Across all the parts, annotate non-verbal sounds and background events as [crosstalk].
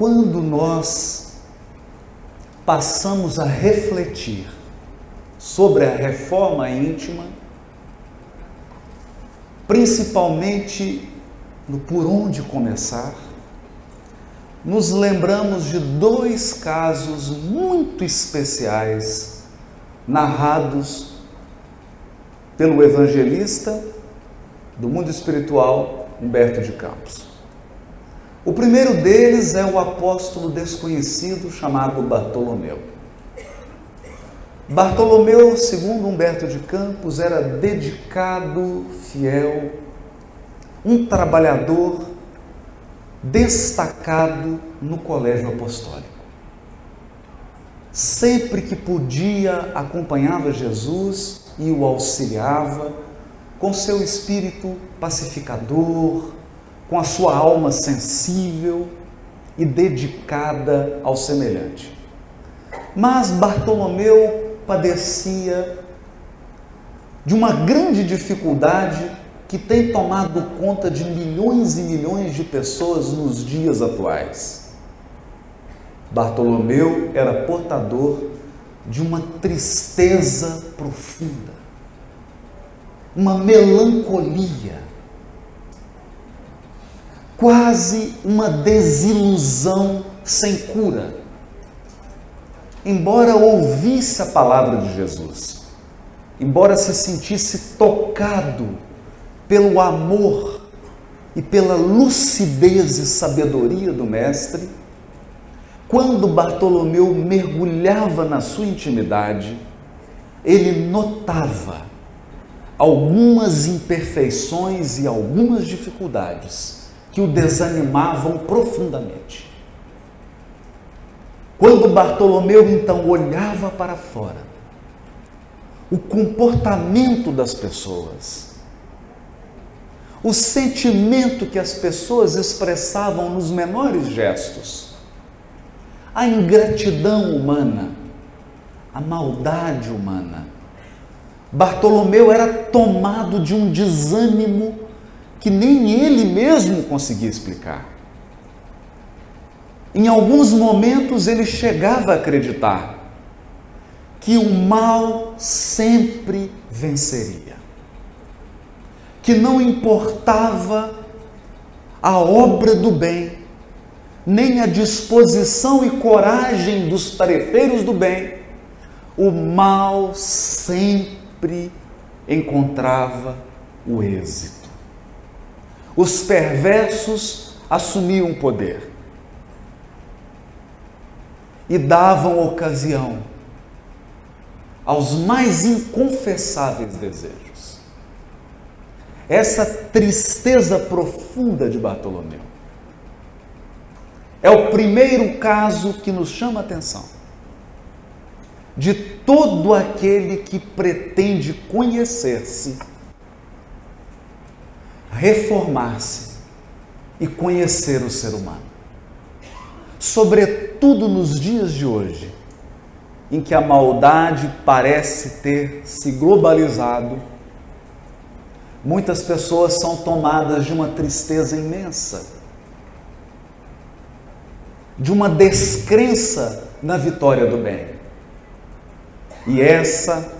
quando nós passamos a refletir sobre a reforma íntima, principalmente no por onde começar, nos lembramos de dois casos muito especiais narrados pelo evangelista do mundo espiritual Humberto de Campos. O primeiro deles é o apóstolo desconhecido chamado Bartolomeu. Bartolomeu, segundo Humberto de Campos, era dedicado, fiel, um trabalhador destacado no colégio apostólico. Sempre que podia, acompanhava Jesus e o auxiliava com seu espírito pacificador, com a sua alma sensível e dedicada ao semelhante. Mas Bartolomeu padecia de uma grande dificuldade que tem tomado conta de milhões e milhões de pessoas nos dias atuais. Bartolomeu era portador de uma tristeza profunda, uma melancolia, quase uma desilusão sem cura. Embora ouvisse a palavra de Jesus, embora se sentisse tocado pelo amor e pela lucidez e sabedoria do Mestre, quando Bartolomeu mergulhava na sua intimidade, ele notava algumas imperfeições e algumas dificuldades que o desanimavam profundamente. Quando Bartolomeu então olhava para fora, o comportamento das pessoas, o sentimento que as pessoas expressavam nos menores gestos, a ingratidão humana, a maldade humana. Bartolomeu era tomado de um desânimo que nem ele mesmo conseguia explicar. Em alguns momentos ele chegava a acreditar que o mal sempre venceria que não importava a obra do bem, nem a disposição e coragem dos tarefeiros do bem, o mal sempre encontrava o êxito. Os perversos assumiam o poder e davam ocasião aos mais inconfessáveis desejos essa tristeza profunda de Bartolomeu. É o primeiro caso que nos chama a atenção de todo aquele que pretende conhecer-se, reformar-se e conhecer o ser humano. Sobretudo nos dias de hoje, em que a maldade parece ter se globalizado Muitas pessoas são tomadas de uma tristeza imensa, de uma descrença na vitória do bem. E essa,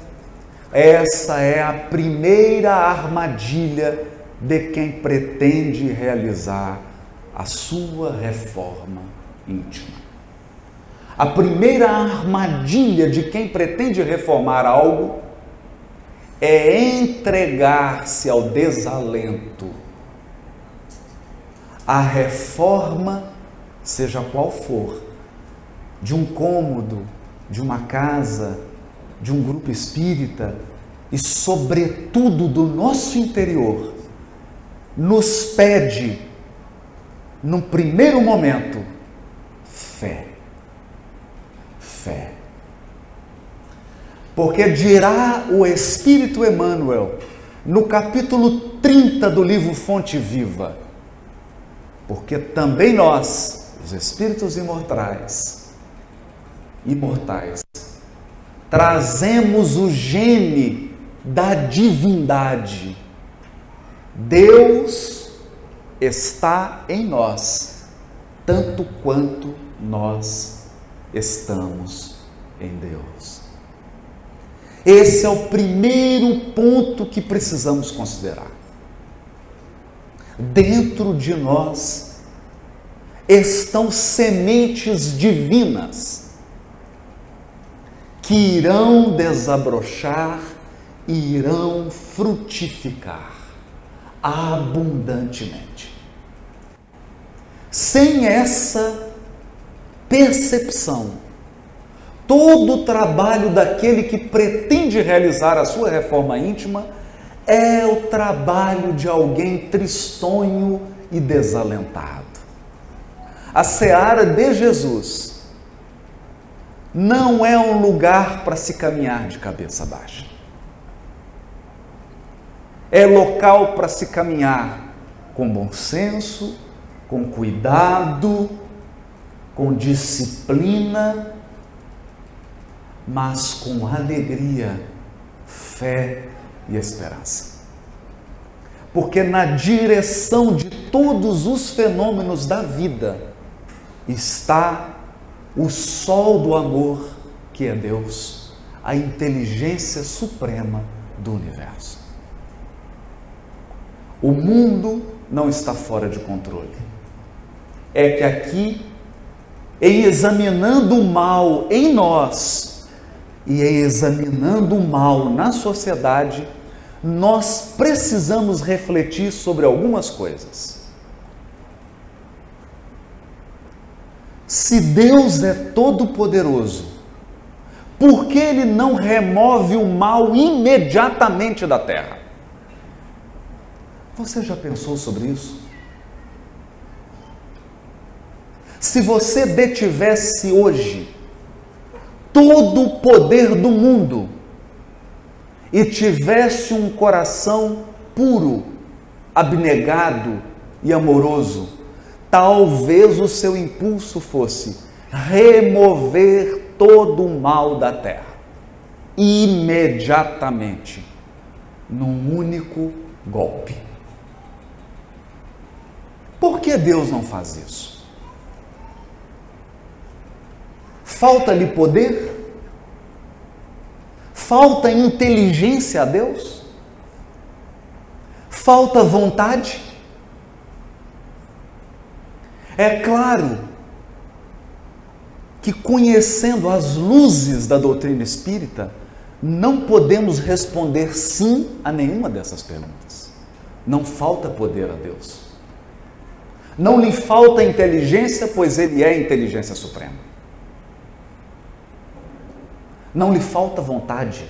essa é a primeira armadilha de quem pretende realizar a sua reforma íntima. A primeira armadilha de quem pretende reformar algo é entregar-se ao desalento. A reforma, seja qual for, de um cômodo, de uma casa, de um grupo espírita e, sobretudo, do nosso interior, nos pede, num primeiro momento, fé. Fé. Porque dirá o Espírito Emmanuel, no capítulo 30 do livro Fonte Viva, porque também nós, os espíritos imortais, imortais, trazemos o gene da divindade. Deus está em nós tanto quanto nós estamos em Deus. Esse é o primeiro ponto que precisamos considerar. Dentro de nós estão sementes divinas que irão desabrochar e irão frutificar abundantemente. Sem essa percepção, todo o trabalho daquele que pretende realizar a sua reforma íntima é o trabalho de alguém tristonho e desalentado. A seara de Jesus não é um lugar para se caminhar de cabeça baixa. É local para se caminhar com bom senso, com cuidado, com disciplina mas com alegria, fé e esperança. Porque na direção de todos os fenômenos da vida está o sol do amor, que é Deus, a inteligência suprema do universo. O mundo não está fora de controle. É que aqui, em examinando o mal em nós, e examinando o mal na sociedade, nós precisamos refletir sobre algumas coisas. Se Deus é todo-poderoso, por que Ele não remove o mal imediatamente da terra? Você já pensou sobre isso? Se você detivesse hoje todo o poder do mundo e tivesse um coração puro, abnegado e amoroso, talvez o seu impulso fosse remover todo o mal da terra, imediatamente, num único golpe. Por que Deus não faz isso? Falta-lhe poder? Falta inteligência a Deus? Falta vontade? É claro que, conhecendo as luzes da doutrina espírita, não podemos responder sim a nenhuma dessas perguntas. Não falta poder a Deus. Não lhe falta inteligência, pois Ele é a inteligência suprema. Não lhe falta vontade.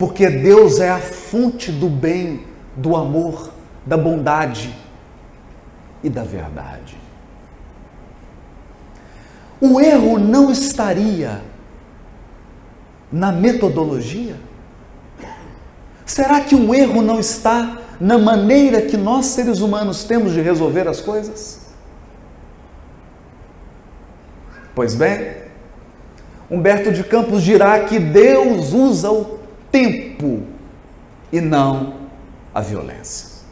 Porque Deus é a fonte do bem, do amor, da bondade e da verdade. O erro não estaria na metodologia? Será que o erro não está na maneira que nós seres humanos temos de resolver as coisas? Pois bem, Humberto de Campos dirá que Deus usa o tempo e não a violência.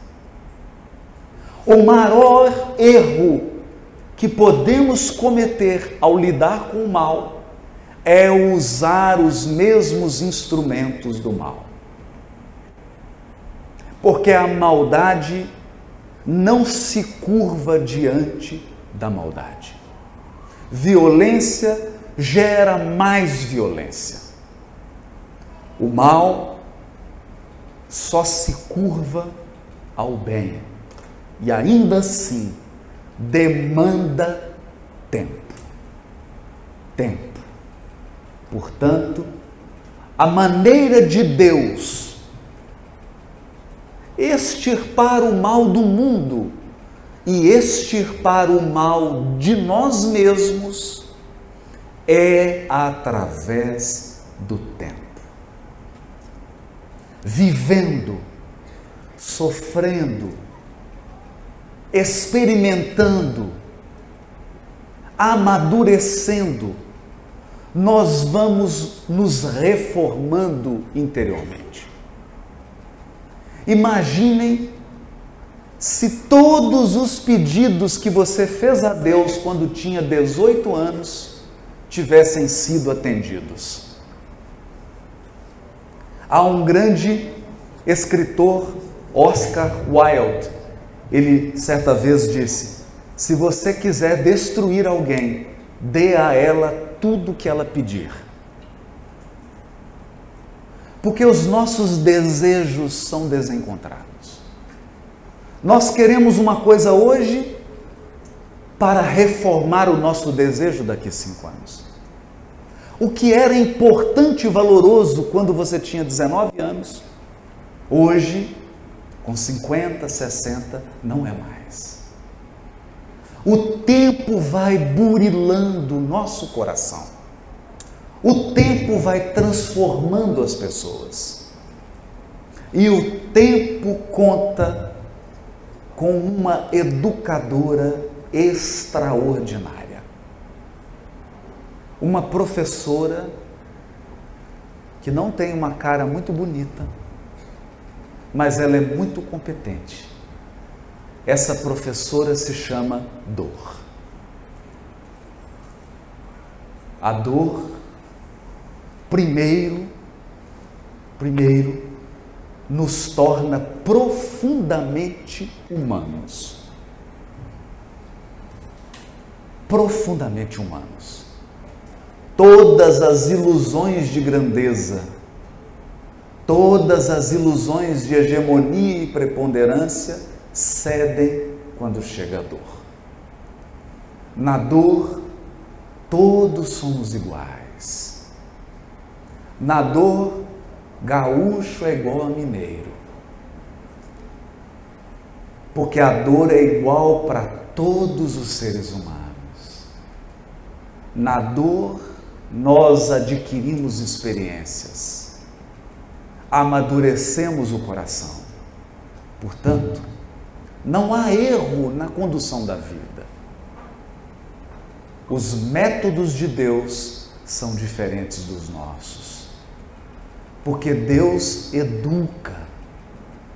O maior erro que podemos cometer ao lidar com o mal é usar os mesmos instrumentos do mal. Porque a maldade não se curva diante da maldade. Violência gera mais violência. O mal só se curva ao bem e ainda assim demanda tempo. Tempo. Portanto, a maneira de Deus extirpar o mal do mundo e extirpar o mal de nós mesmos é através do tempo. Vivendo, sofrendo, experimentando, amadurecendo, nós vamos nos reformando interiormente. Imaginem se todos os pedidos que você fez a Deus quando tinha 18 anos tivessem sido atendidos. Há um grande escritor, Oscar Wilde, ele certa vez disse: Se você quiser destruir alguém, dê a ela tudo que ela pedir. Porque os nossos desejos são desencontrados. Nós queremos uma coisa hoje para reformar o nosso desejo daqui a cinco anos. O que era importante e valoroso quando você tinha 19 anos, hoje, com 50, 60, não é mais. O tempo vai burilando o nosso coração. O tempo vai transformando as pessoas. E o tempo conta com uma educadora extraordinária. Uma professora que não tem uma cara muito bonita, mas ela é muito competente. Essa professora se chama dor. A dor primeiro, primeiro, nos torna profundamente humanos. Profundamente humanos. Todas as ilusões de grandeza, todas as ilusões de hegemonia e preponderância cedem quando chega a dor. Na dor, todos somos iguais. Na dor, gaúcho é igual a mineiro. Porque a dor é igual para todos os seres humanos. Na dor, nós adquirimos experiências, amadurecemos o coração. Portanto, não há erro na condução da vida. Os métodos de Deus são diferentes dos nossos. Porque Deus educa.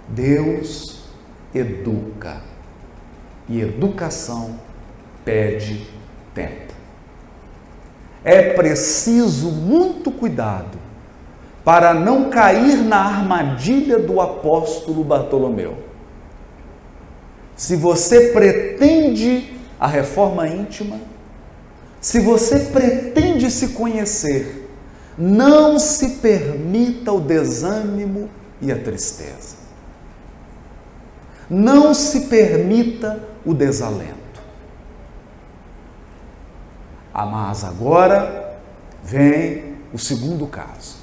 Deus educa. E educação pede tempo. É preciso muito cuidado para não cair na armadilha do apóstolo Bartolomeu. Se você pretende a reforma íntima, se você pretende se conhecer, não se permita o desânimo e a tristeza. Não se permita o desalento. Ah, mas agora vem o segundo caso.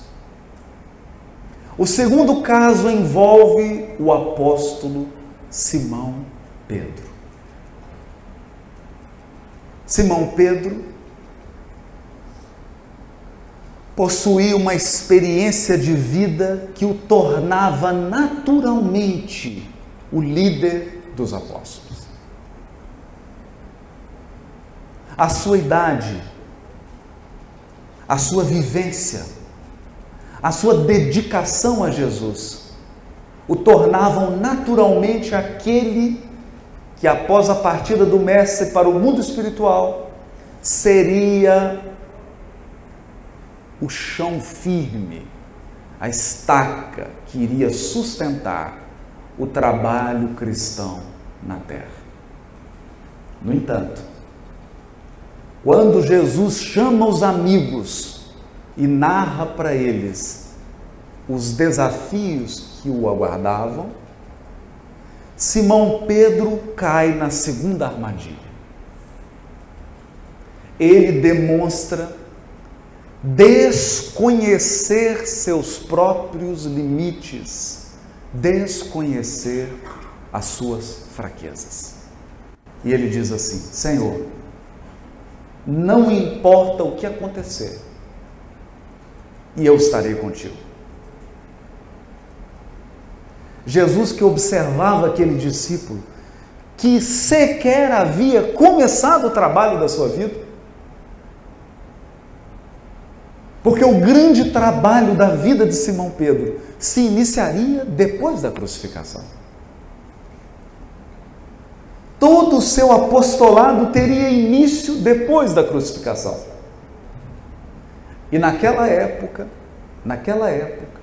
O segundo caso envolve o apóstolo Simão Pedro. Simão Pedro possuía uma experiência de vida que o tornava naturalmente o líder dos apóstolos. A sua idade, a sua vivência, a sua dedicação a Jesus o tornavam naturalmente aquele que, após a partida do Mestre para o mundo espiritual, seria o chão firme, a estaca que iria sustentar o trabalho cristão na terra. No entanto, quando Jesus chama os amigos e narra para eles os desafios que o aguardavam, Simão Pedro cai na segunda armadilha. Ele demonstra desconhecer seus próprios limites, desconhecer as suas fraquezas. E ele diz assim: Senhor, não importa o que acontecer, e eu estarei contigo. Jesus que observava aquele discípulo que sequer havia começado o trabalho da sua vida, Porque o grande trabalho da vida de Simão Pedro se iniciaria depois da crucificação. todo o seu apostolado teria início depois da crucificação. E naquela época, naquela época,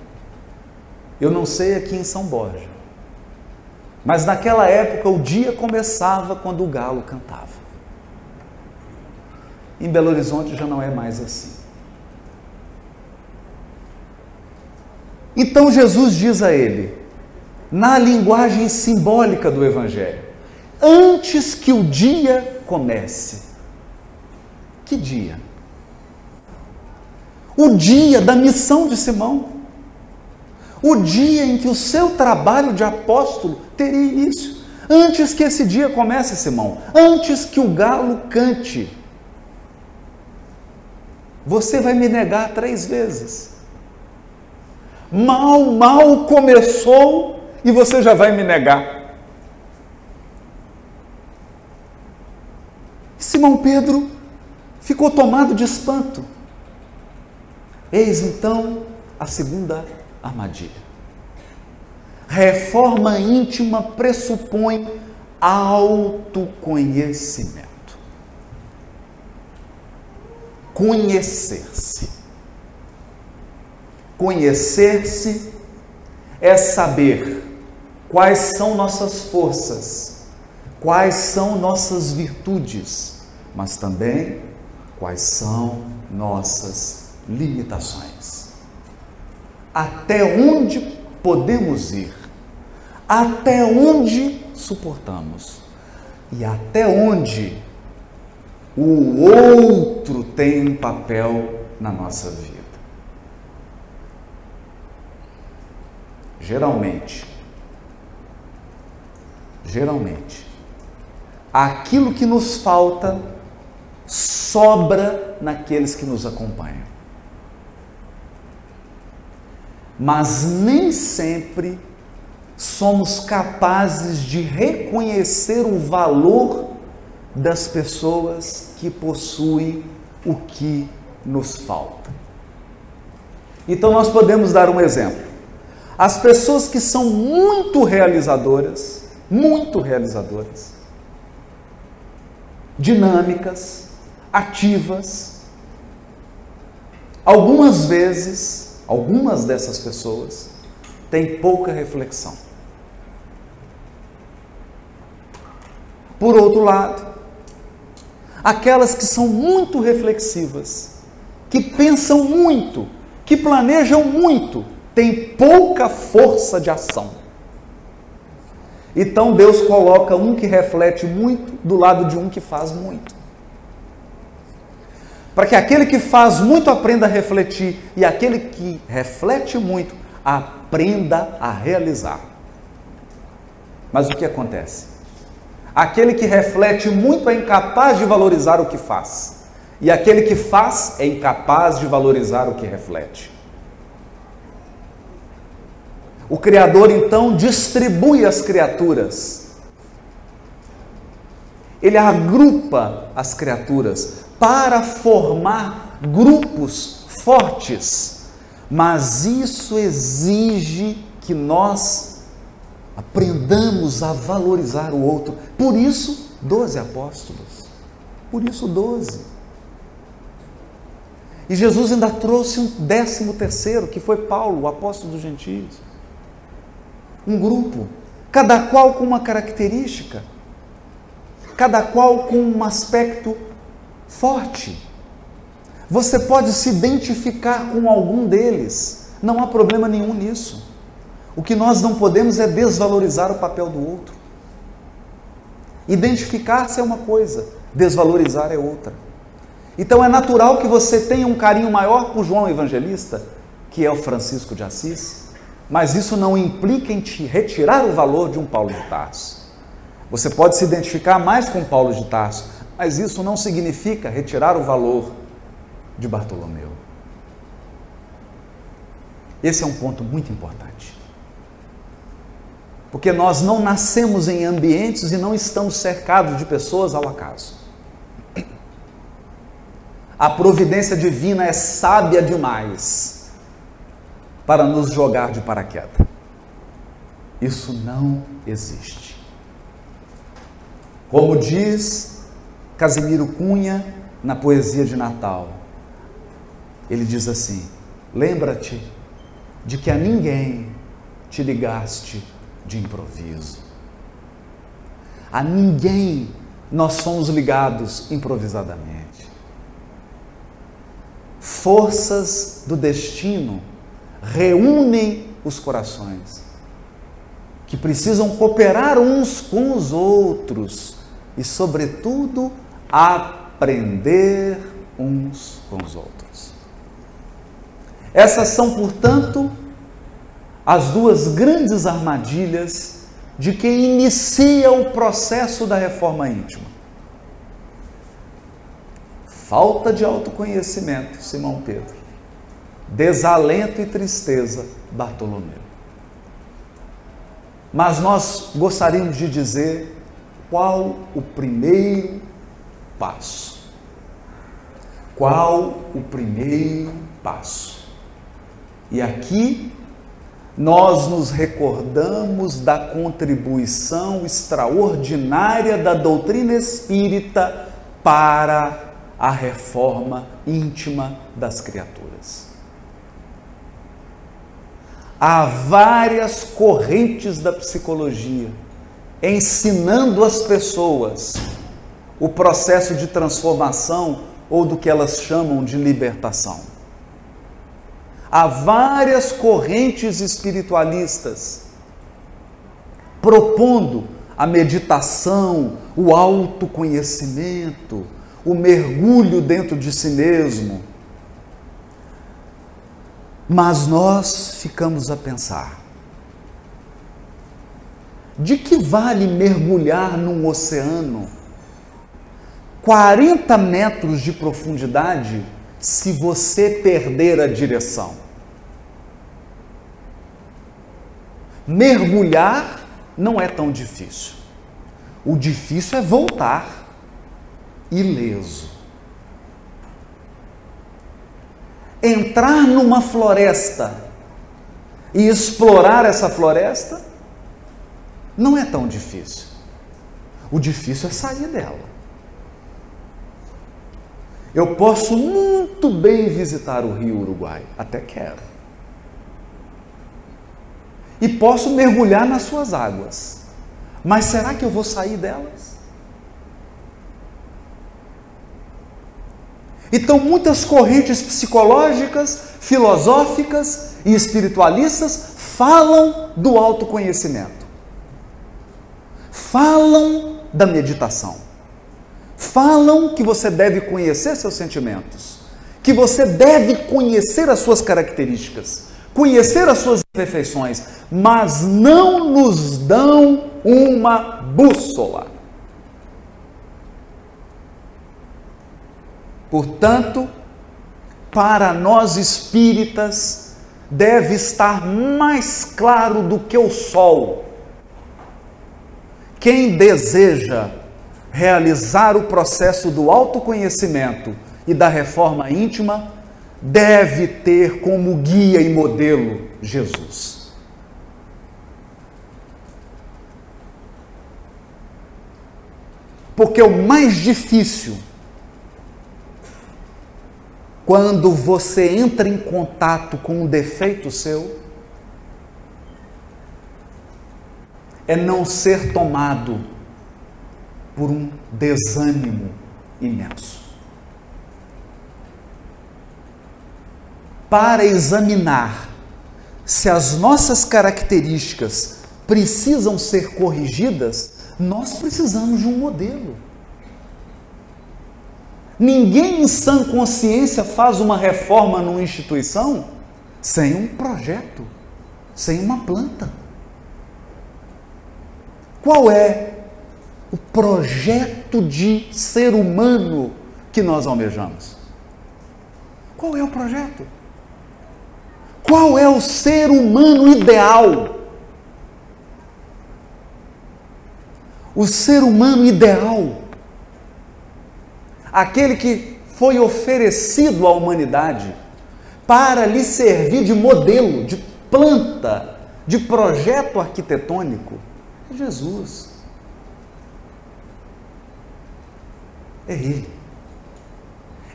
eu não sei aqui em São Borja, mas naquela época o dia começava quando o galo cantava. Em Belo Horizonte já não é mais assim. Então Jesus diz a ele, na linguagem simbólica do Evangelho, antes que o dia comece. Que dia? O dia da missão de Simão. O dia em que o seu trabalho de apóstolo teria início. Antes que esse dia comece, Simão. Antes que o galo cante. Você vai me negar três vezes. Mal, mal começou e você já vai me negar. Simão Pedro ficou tomado de espanto. Eis então a segunda armadilha. Reforma íntima pressupõe autoconhecimento. Conhecer-se. Conhecer-se é saber quais são nossas forças, quais são nossas virtudes, mas também quais são nossas limitações. Até onde podemos ir, até onde suportamos e até onde o outro tem um papel na nossa vida. Geralmente, geralmente, aquilo que nos falta sobra naqueles que nos acompanham. Mas nem sempre somos capazes de reconhecer o valor das pessoas que possuem o que nos falta. Então nós podemos dar um exemplo. As pessoas que são muito realizadoras, muito realizadoras, dinâmicas, ativas, algumas vezes, algumas dessas pessoas têm pouca reflexão. Por outro lado, aquelas que são muito reflexivas, que pensam muito, que planejam muito, têm pouca força de ação. Então Deus coloca um que reflete muito do lado de um que faz muito. Para que aquele que faz muito aprenda a refletir e aquele que reflete muito aprenda a realizar. Mas o que acontece? Aquele que reflete muito é incapaz de valorizar o que faz, e aquele que faz é incapaz de valorizar o que reflete. O Criador então distribui as criaturas, ele agrupa as criaturas para formar grupos fortes, mas isso exige que nós aprendamos a valorizar o outro. Por isso, doze apóstolos. Por isso, doze. E Jesus ainda trouxe um décimo terceiro, que foi Paulo, o apóstolo dos gentios. Um grupo, cada qual com uma característica, cada qual com um aspecto forte. Você pode se identificar com algum deles, não há problema nenhum nisso. O que nós não podemos é desvalorizar o papel do outro. Identificar-se é uma coisa, desvalorizar é outra. Então é natural que você tenha um carinho maior por João Evangelista, que é o Francisco de Assis, mas isso não implica em te retirar o valor de um Paulo de Tarso. Você pode se identificar mais com Paulo de Tarso, mas isso não significa retirar o valor de Bartolomeu. Esse é um ponto muito importante. Porque nós não nascemos em ambientes e não estamos cercados de pessoas ao acaso. A providência divina é sábia demais para nos jogar de paraquedas. Isso não existe. Como diz Casimiro Cunha na poesia de Natal, ele diz assim: Lembra-te de que a ninguém te ligaste de improviso. A ninguém nós somos ligados improvisadamente. Forças do destino reúnem os corações, que precisam cooperar uns com os outros e, sobretudo, aprender uns com os outros. Essas são, portanto, as duas grandes armadilhas de quem inicia o processo da reforma íntima. Falta de autoconhecimento, Simão Pedro. Desalento e tristeza, Bartolomeu. Mas nós gostaríamos de dizer qual o primeiro passo. Qual o primeiro passo? E aqui nós nos recordamos da contribuição extraordinária da doutrina espírita para a reforma íntima das criaturas. Há várias correntes da psicologia ensinando as pessoas o processo de transformação ou do que elas chamam de libertação. Há várias correntes espiritualistas propondo a meditação, o autoconhecimento, o mergulho dentro de si mesmo. Mas nós ficamos a pensar: de que vale mergulhar num oceano 40 metros de profundidade se você perder a direção? Mergulhar não é tão difícil. O difícil é voltar ileso. Entrar numa floresta e explorar essa floresta não é tão difícil. O difícil é sair dela. Eu posso muito bem visitar o Rio Uruguai, até quero. E posso mergulhar nas suas águas. Mas será que eu vou sair delas? Então, muitas correntes psicológicas, filosóficas e espiritualistas falam do autoconhecimento, falam da meditação, falam que você deve conhecer seus sentimentos, que você deve conhecer as suas características, conhecer as suas imperfeições, mas não nos dão uma bússola. Portanto, para nós espíritas, deve estar mais claro do que o sol. Quem deseja realizar o processo do autoconhecimento e da reforma íntima, deve ter como guia e modelo Jesus. Porque o mais difícil, quando você entra em contato com um defeito seu, é não ser tomado por um desânimo imenso. para examinar se as nossas características precisam ser corrigidas, nós precisamos de um modelo. Ninguém em sã consciência faz uma reforma numa instituição sem um projeto, sem uma planta. Qual é o projeto de ser humano que nós almejamos? Qual é o projeto? Qual é o ser humano ideal? O ser humano ideal, aquele que foi oferecido à humanidade para lhe servir de modelo, de planta, de projeto arquitetônico, é Jesus. É Ele.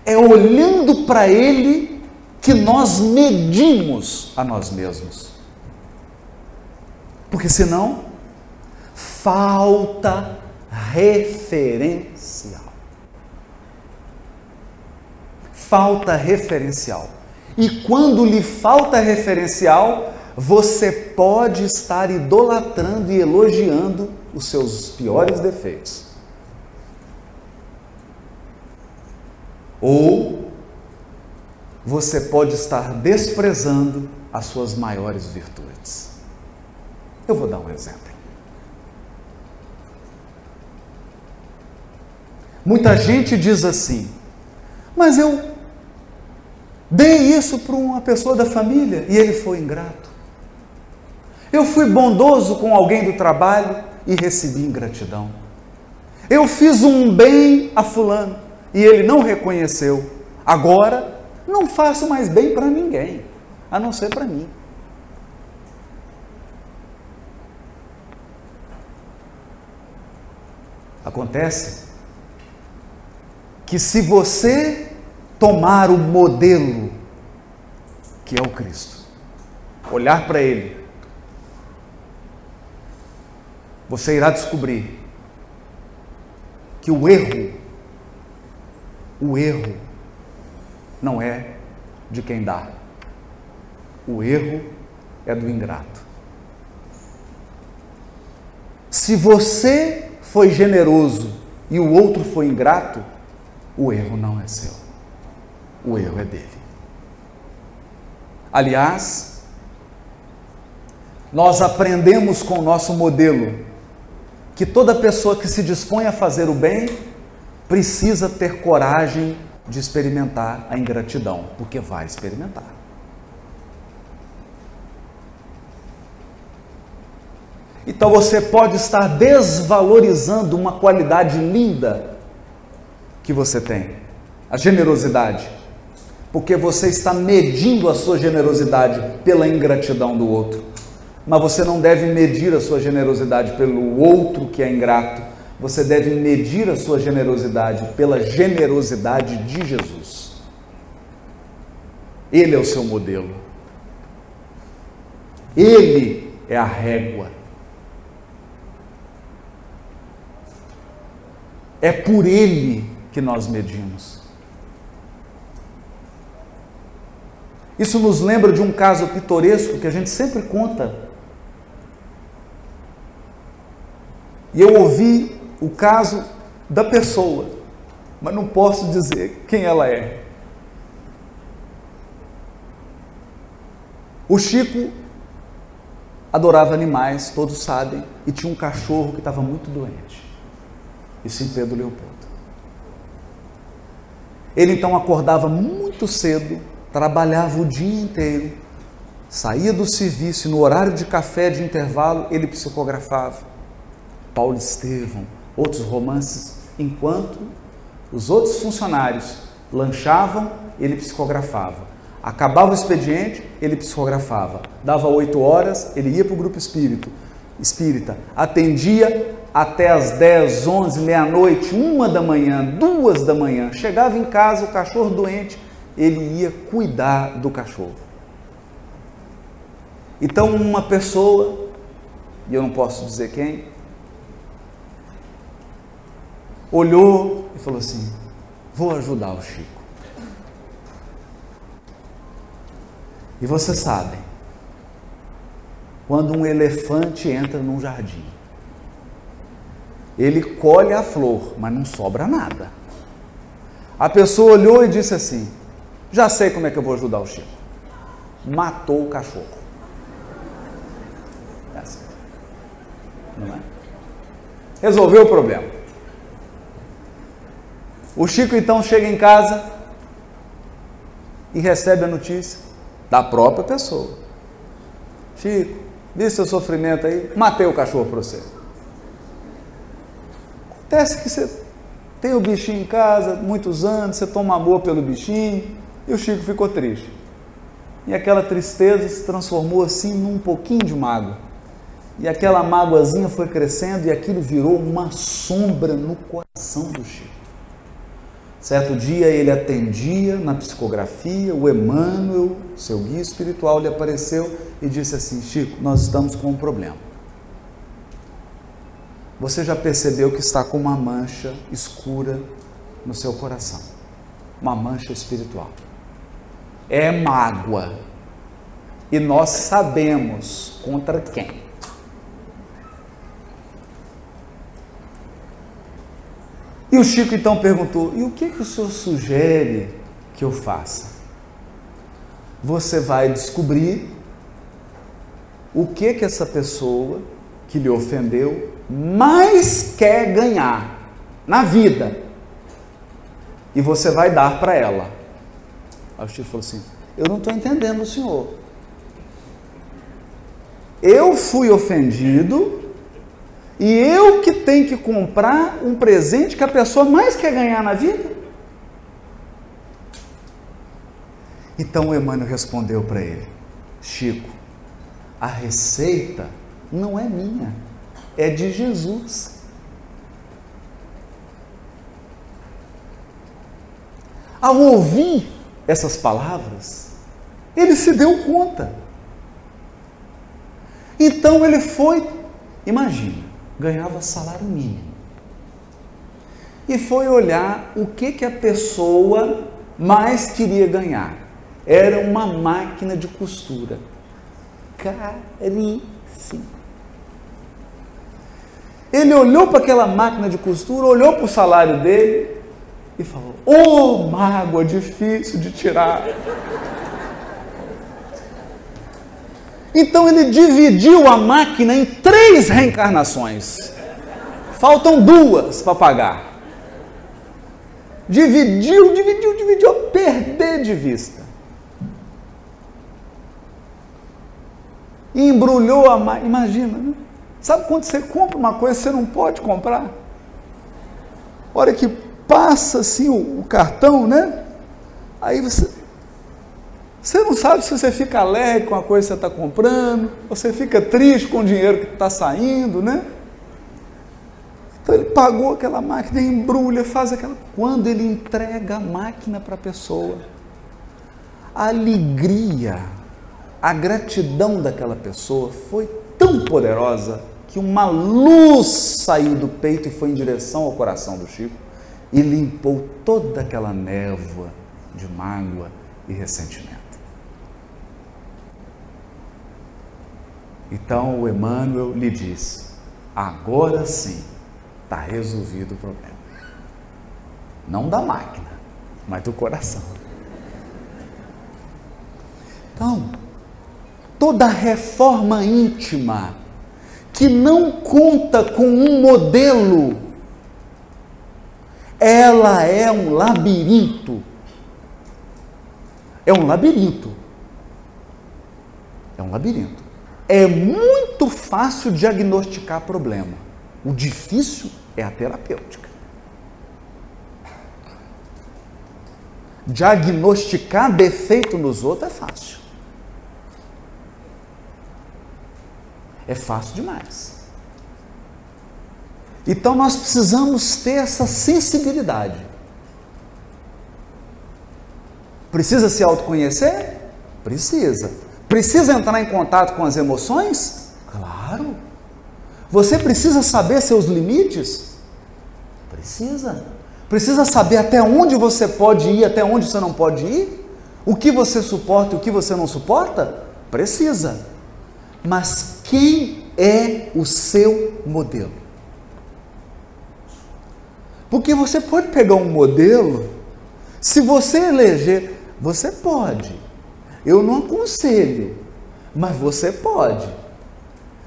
É olhando para Ele que nós medimos a nós mesmos. Porque senão, falta referencial. Falta referencial. E quando lhe falta referencial, você pode estar idolatrando e elogiando os seus piores defeitos. Ou você pode estar desprezando as suas maiores virtudes. Eu vou dar um exemplo. Muita gente diz assim, mas eu dei isso para uma pessoa da família e ele foi ingrato. Eu fui bondoso com alguém do trabalho e recebi ingratidão. Eu fiz um bem a Fulano e ele não reconheceu. Agora, não faço mais bem para ninguém, a não ser para mim. Acontece que se você tomar o modelo que é o Cristo, olhar para Ele, você irá descobrir que o erro, o erro não é de quem dá, o erro é do ingrato. Se você foi generoso e o outro foi ingrato, o erro não é seu, o erro é dele. Aliás, nós aprendemos com o nosso modelo que toda pessoa que se dispõe a fazer o bem precisa ter coragem de experimentar a ingratidão, porque vai experimentar. Então você pode estar desvalorizando uma qualidade linda que você tem, a generosidade, porque você está medindo a sua generosidade pela ingratidão do outro. Mas você não deve medir a sua generosidade pelo outro que é ingrato. Você deve medir a sua generosidade pela generosidade de Jesus. Ele é o seu modelo. Ele é a régua. É por ele que nós medimos. Isso nos lembra de um caso pitoresco que a gente sempre conta E eu ouvi o caso da pessoa, mas não posso dizer quem ela é. O Chico adorava animais, todos sabem, e tinha um cachorro que estava muito doente. Isso em Pedro Leopoldo. Ele então acordava muito cedo, trabalhava o dia inteiro, saía do serviço no horário de café de intervalo ele psicografava. Paulo Estevão, outros romances, enquanto os outros funcionários lanchavam, ele psicografava. Acabava o expediente, ele psicografava. Dava oito horas, ele ia para o grupo espírito, espírita. Atendia até as 10, 11, meia-noite, uma da manhã, duas da manhã. Chegava em casa, o cachorro doente, ele ia cuidar do cachorro. Então, uma pessoa, e eu não posso dizer quem, olhou e falou assim: Vou ajudar o Chico. E você sabe, quando um elefante entra num jardim, ele colhe a flor, mas não sobra nada. A pessoa olhou e disse assim: Já sei como é que eu vou ajudar o Chico. Matou o cachorro. É assim. Não é? Resolveu o problema. O Chico então chega em casa e recebe a notícia da própria pessoa. Chico, vi seu sofrimento aí, matei o cachorro para você. Acontece que você tem o bichinho em casa, muitos anos, você toma amor pelo bichinho, e o Chico ficou triste. E aquela tristeza se transformou assim num pouquinho de mágoa. E aquela mágoazinha foi crescendo e aquilo virou uma sombra no coração do Chico. Certo dia ele atendia na psicografia, o Emmanuel, seu guia espiritual, lhe apareceu e disse assim: Chico, nós estamos com um problema. Você já percebeu que está com uma mancha escura no seu coração uma mancha espiritual. É mágoa. E nós sabemos contra quem. E o Chico então perguntou: e o que, que o senhor sugere que eu faça? Você vai descobrir o que que essa pessoa que lhe ofendeu mais quer ganhar na vida. E você vai dar para ela. Aí o Chico falou assim: Eu não estou entendendo o senhor. Eu fui ofendido e eu que tenho que comprar um presente que a pessoa mais quer ganhar na vida? Então o Emmanuel respondeu para ele: Chico, a receita não é minha, é de Jesus. Ao ouvir essas palavras, ele se deu conta. Então ele foi, imagina, ganhava salário mínimo. E foi olhar o que, que a pessoa mais queria ganhar. Era uma máquina de costura. Caríssimo. Ele olhou para aquela máquina de costura, olhou para o salário dele e falou: Ô oh, mágoa difícil de tirar. Então ele dividiu a máquina em três reencarnações. Faltam duas para pagar. Dividiu, dividiu, dividiu, perder de vista. Embrulhou a máquina. Imagina, né? Sabe quando você compra uma coisa que você não pode comprar? Hora que passa assim o, o cartão, né? Aí você, você não sabe se você fica alegre com a coisa que você está comprando, você fica triste com o dinheiro que está saindo, né? Então ele pagou aquela máquina, embrulha, faz aquela. Quando ele entrega a máquina para a pessoa, a alegria, a gratidão daquela pessoa foi tão poderosa que uma luz saiu do peito e foi em direção ao coração do Chico e limpou toda aquela névoa de mágoa e ressentimento. Então o Emmanuel lhe disse: agora sim está resolvido o problema. Não da máquina, mas do coração. Então, toda reforma íntima que não conta com um modelo ela é um labirinto. É um labirinto. É um labirinto. É muito fácil diagnosticar problema. O difícil é a terapêutica. Diagnosticar defeito nos outros é fácil. É fácil demais. Então nós precisamos ter essa sensibilidade. Precisa se autoconhecer? Precisa. Precisa entrar em contato com as emoções? Claro. Você precisa saber seus limites? Precisa. Precisa saber até onde você pode ir, até onde você não pode ir? O que você suporta e o que você não suporta? Precisa. Mas quem é o seu modelo? Porque você pode pegar um modelo, se você eleger, você pode. Eu não aconselho, mas você pode.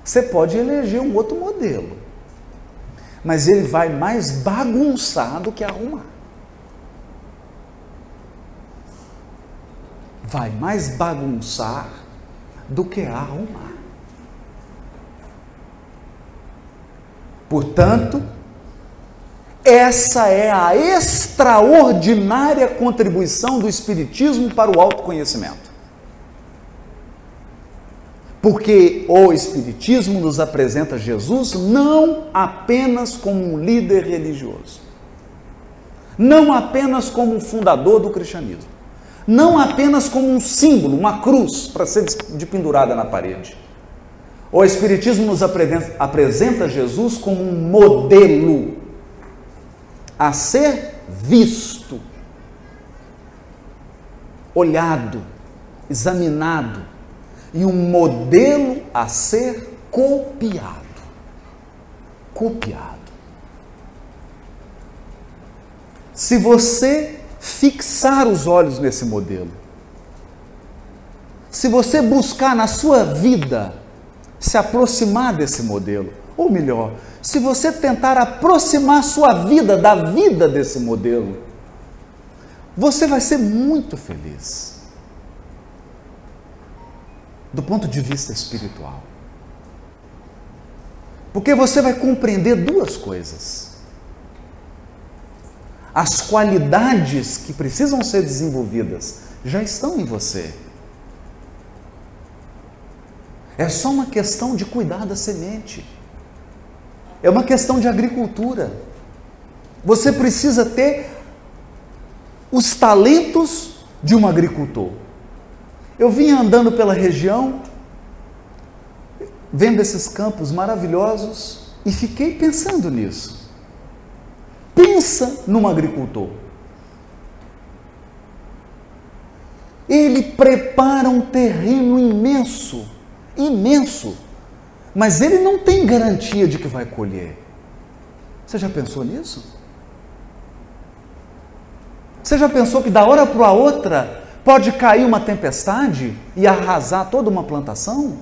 Você pode eleger um outro modelo. Mas ele vai mais bagunçar do que arrumar. Vai mais bagunçar do que arrumar. Portanto, essa é a extraordinária contribuição do Espiritismo para o autoconhecimento. Porque o Espiritismo nos apresenta Jesus não apenas como um líder religioso, não apenas como um fundador do cristianismo, não apenas como um símbolo, uma cruz para ser pendurada na parede. O Espiritismo nos apresenta Jesus como um modelo a ser visto, olhado, examinado e um modelo a ser copiado. Copiado. Se você fixar os olhos nesse modelo, se você buscar na sua vida se aproximar desse modelo, ou melhor, se você tentar aproximar sua vida da vida desse modelo, você vai ser muito feliz. Do ponto de vista espiritual. Porque você vai compreender duas coisas as qualidades que precisam ser desenvolvidas já estão em você. É só uma questão de cuidar da semente. É uma questão de agricultura. Você precisa ter os talentos de um agricultor. Eu vinha andando pela região, vendo esses campos maravilhosos e fiquei pensando nisso. Pensa num agricultor. Ele prepara um terreno imenso, imenso, mas ele não tem garantia de que vai colher. Você já pensou nisso? Você já pensou que da hora para a outra pode cair uma tempestade e arrasar toda uma plantação?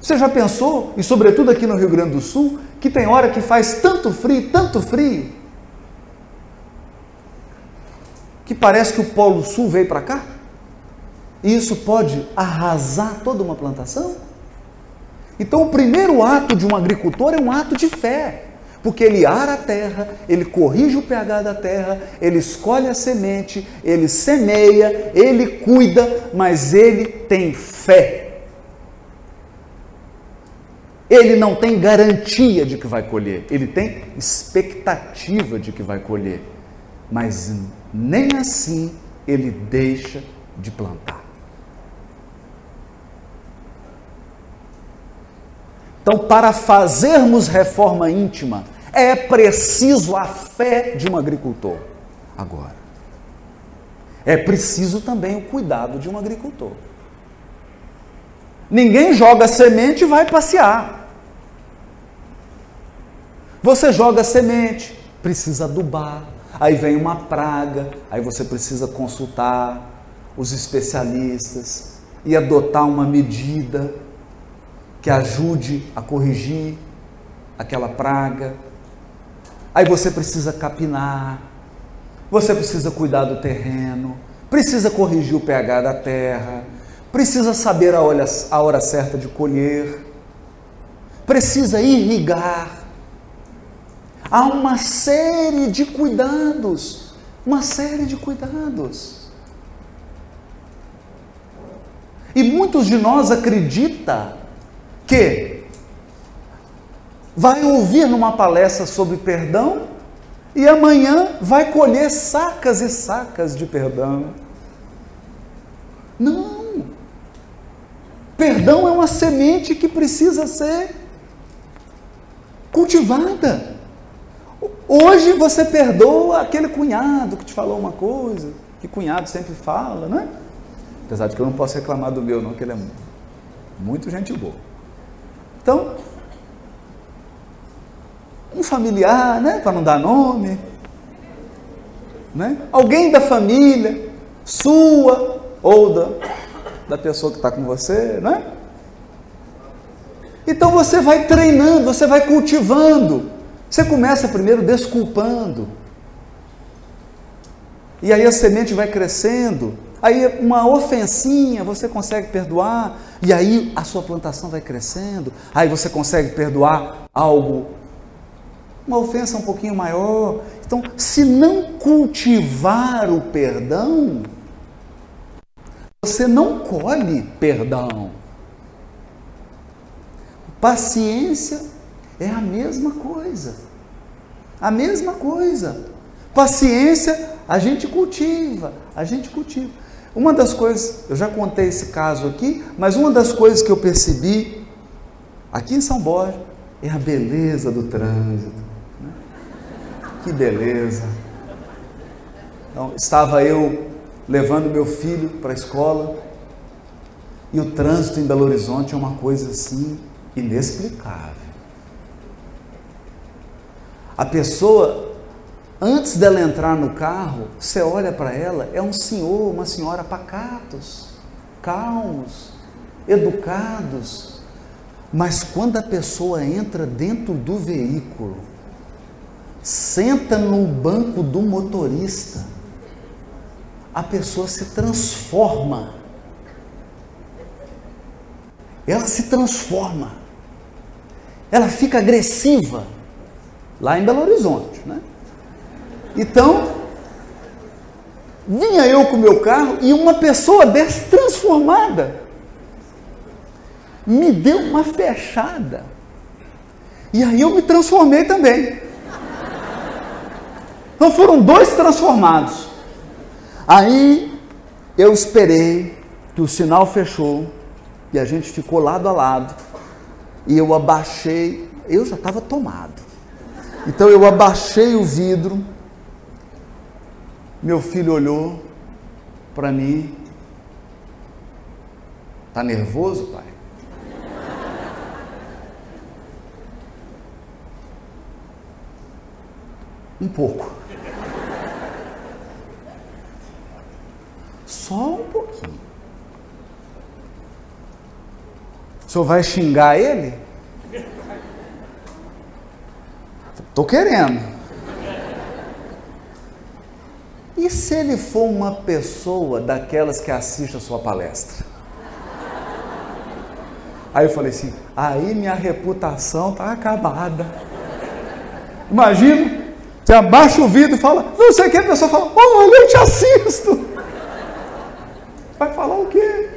Você já pensou, e sobretudo aqui no Rio Grande do Sul, que tem hora que faz tanto frio, tanto frio, que parece que o Polo Sul veio para cá? E isso pode arrasar toda uma plantação? Então, o primeiro ato de um agricultor é um ato de fé, porque ele ara a terra, ele corrige o pH da terra, ele escolhe a semente, ele semeia, ele cuida, mas ele tem fé ele não tem garantia de que vai colher, ele tem expectativa de que vai colher, mas nem assim ele deixa de plantar. Então, para fazermos reforma íntima, é preciso a fé de um agricultor. Agora, é preciso também o cuidado de um agricultor. Ninguém joga semente e vai passear. Você joga semente, precisa adubar, aí vem uma praga, aí você precisa consultar os especialistas e adotar uma medida que ajude a corrigir aquela praga. Aí você precisa capinar, você precisa cuidar do terreno, precisa corrigir o pH da terra, precisa saber a hora, a hora certa de colher, precisa irrigar. Há uma série de cuidados, uma série de cuidados. E muitos de nós acreditam que vai ouvir numa palestra sobre perdão e amanhã vai colher sacas e sacas de perdão. Não. Perdão é uma semente que precisa ser cultivada. Hoje você perdoa aquele cunhado que te falou uma coisa, que cunhado sempre fala, né? Apesar de que eu não posso reclamar do meu, não, que ele é muito gente boa. Então, um familiar, né? Para não dar nome, né? Alguém da família, sua ou da da pessoa que está com você, não é? Então você vai treinando, você vai cultivando. Você começa primeiro desculpando. E aí a semente vai crescendo. Aí uma ofensinha você consegue perdoar. E aí a sua plantação vai crescendo. Aí você consegue perdoar algo, uma ofensa um pouquinho maior. Então, se não cultivar o perdão, você não colhe perdão. Paciência é a mesma coisa. A mesma coisa. Paciência a gente cultiva, a gente cultiva. Uma das coisas, eu já contei esse caso aqui, mas uma das coisas que eu percebi aqui em São Borja é a beleza do trânsito. Né? Que beleza! Então, estava eu levando meu filho para a escola e o trânsito em Belo Horizonte é uma coisa assim inexplicável. A pessoa, antes dela entrar no carro, você olha para ela, é um senhor, uma senhora pacatos, calmos, educados. Mas quando a pessoa entra dentro do veículo, senta no banco do motorista, a pessoa se transforma. Ela se transforma. Ela fica agressiva lá em Belo Horizonte, né? Então, vinha eu com o meu carro e uma pessoa dessa transformada me deu uma fechada. E aí eu me transformei também. Então foram dois transformados. Aí eu esperei que o sinal fechou e a gente ficou lado a lado. E eu abaixei, eu já estava tomado. Então eu abaixei o vidro, meu filho olhou para mim. Tá nervoso, pai? Um pouco. Só um pouquinho. O senhor vai xingar ele? Estou querendo. E se ele for uma pessoa daquelas que assiste a sua palestra? Aí eu falei assim: aí minha reputação está acabada. Imagina, você abaixa o vidro e fala, não sei o que, a pessoa fala, olha, eu te assisto. Vai falar o quê?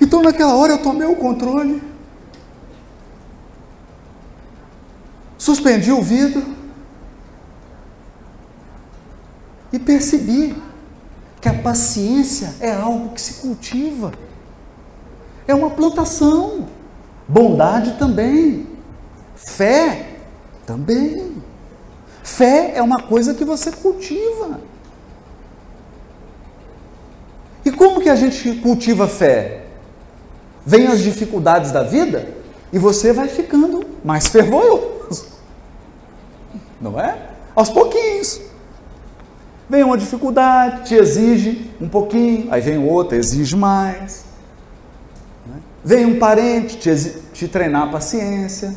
Então naquela hora eu tomei o controle. suspendi o vidro e percebi que a paciência é algo que se cultiva, é uma plantação, bondade também, fé também. Fé é uma coisa que você cultiva. E como que a gente cultiva fé? Vem as dificuldades da vida e você vai ficando mais [laughs] fervoroso não é? Aos pouquinhos. Vem uma dificuldade, te exige um pouquinho, aí vem outra, exige mais. Né? Vem um parente te, te treinar a paciência,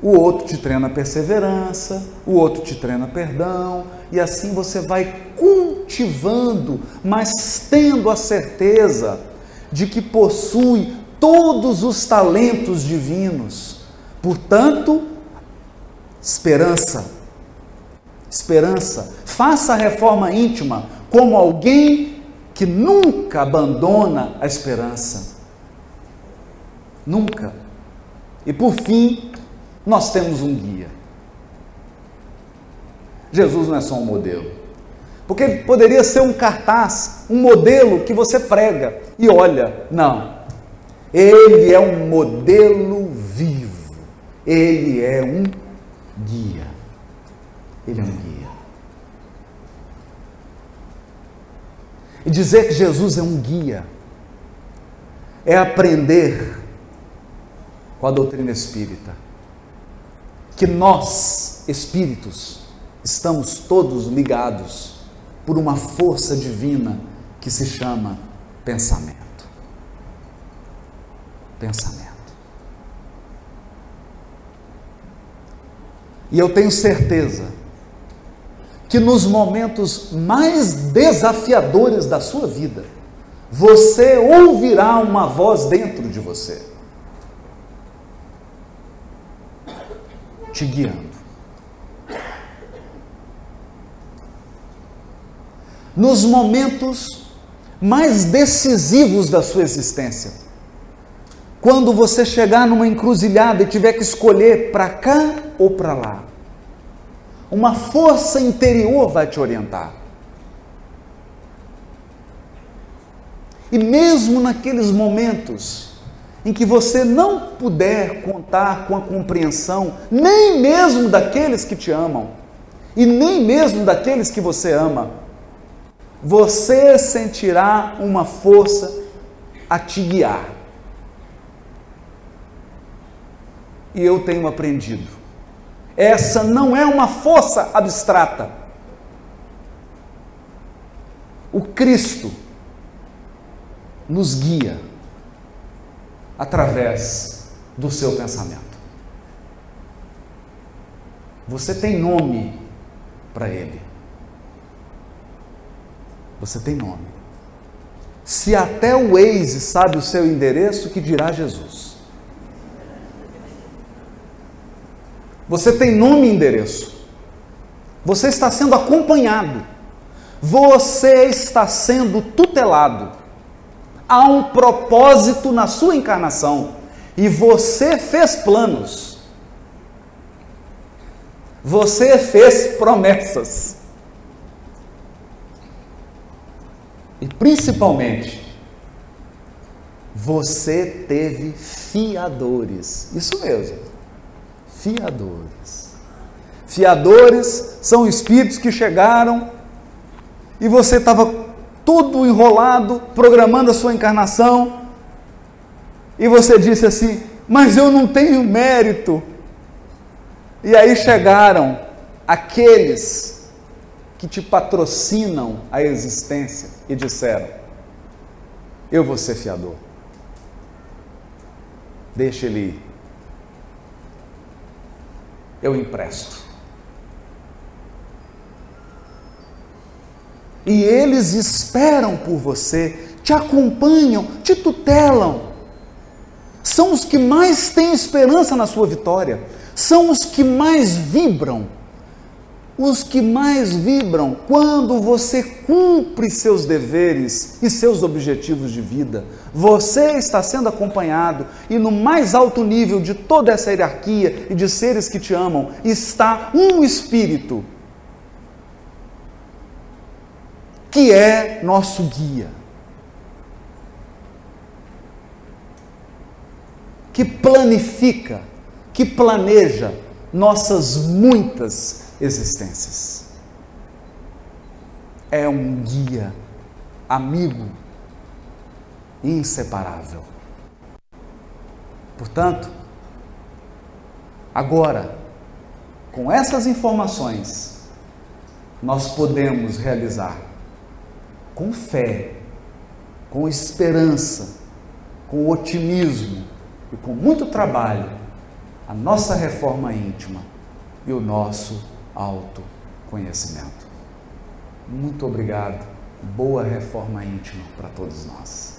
o outro te treina a perseverança, o outro te treina perdão, e assim você vai cultivando, mas tendo a certeza de que possui todos os talentos divinos. Portanto, Esperança. Esperança. Faça a reforma íntima como alguém que nunca abandona a esperança. Nunca. E por fim, nós temos um guia. Jesus não é só um modelo. Porque ele poderia ser um cartaz, um modelo que você prega e olha. Não. Ele é um modelo vivo. Ele é um guia. Ele é um guia. E dizer que Jesus é um guia é aprender com a doutrina espírita que nós, espíritos, estamos todos ligados por uma força divina que se chama pensamento. Pensamento. E eu tenho certeza que nos momentos mais desafiadores da sua vida, você ouvirá uma voz dentro de você, te guiando. Nos momentos mais decisivos da sua existência, quando você chegar numa encruzilhada e tiver que escolher para cá ou para lá, uma força interior vai te orientar. E mesmo naqueles momentos em que você não puder contar com a compreensão, nem mesmo daqueles que te amam, e nem mesmo daqueles que você ama, você sentirá uma força a te guiar. E eu tenho aprendido. Essa não é uma força abstrata. O Cristo nos guia através do seu pensamento. Você tem nome para ele. Você tem nome. Se até o Waze sabe o seu endereço, que dirá Jesus? Você tem nome e endereço. Você está sendo acompanhado. Você está sendo tutelado. Há um propósito na sua encarnação. E você fez planos. Você fez promessas. E principalmente, você teve fiadores. Isso mesmo. Fiadores. Fiadores são espíritos que chegaram e você estava todo enrolado, programando a sua encarnação, e você disse assim: Mas eu não tenho mérito. E aí chegaram aqueles que te patrocinam a existência e disseram: Eu vou ser fiador. Deixa ele ir. Eu empresto. E eles esperam por você, te acompanham, te tutelam. São os que mais têm esperança na sua vitória, são os que mais vibram. Os que mais vibram quando você cumpre seus deveres e seus objetivos de vida. Você está sendo acompanhado e no mais alto nível de toda essa hierarquia e de seres que te amam está um espírito que é nosso guia. Que planifica, que planeja nossas muitas existências. É um guia, amigo, inseparável. Portanto, agora, com essas informações, nós podemos realizar com fé, com esperança, com otimismo e com muito trabalho a nossa reforma íntima e o nosso autoconhecimento. Muito obrigado. Boa reforma íntima para todos nós.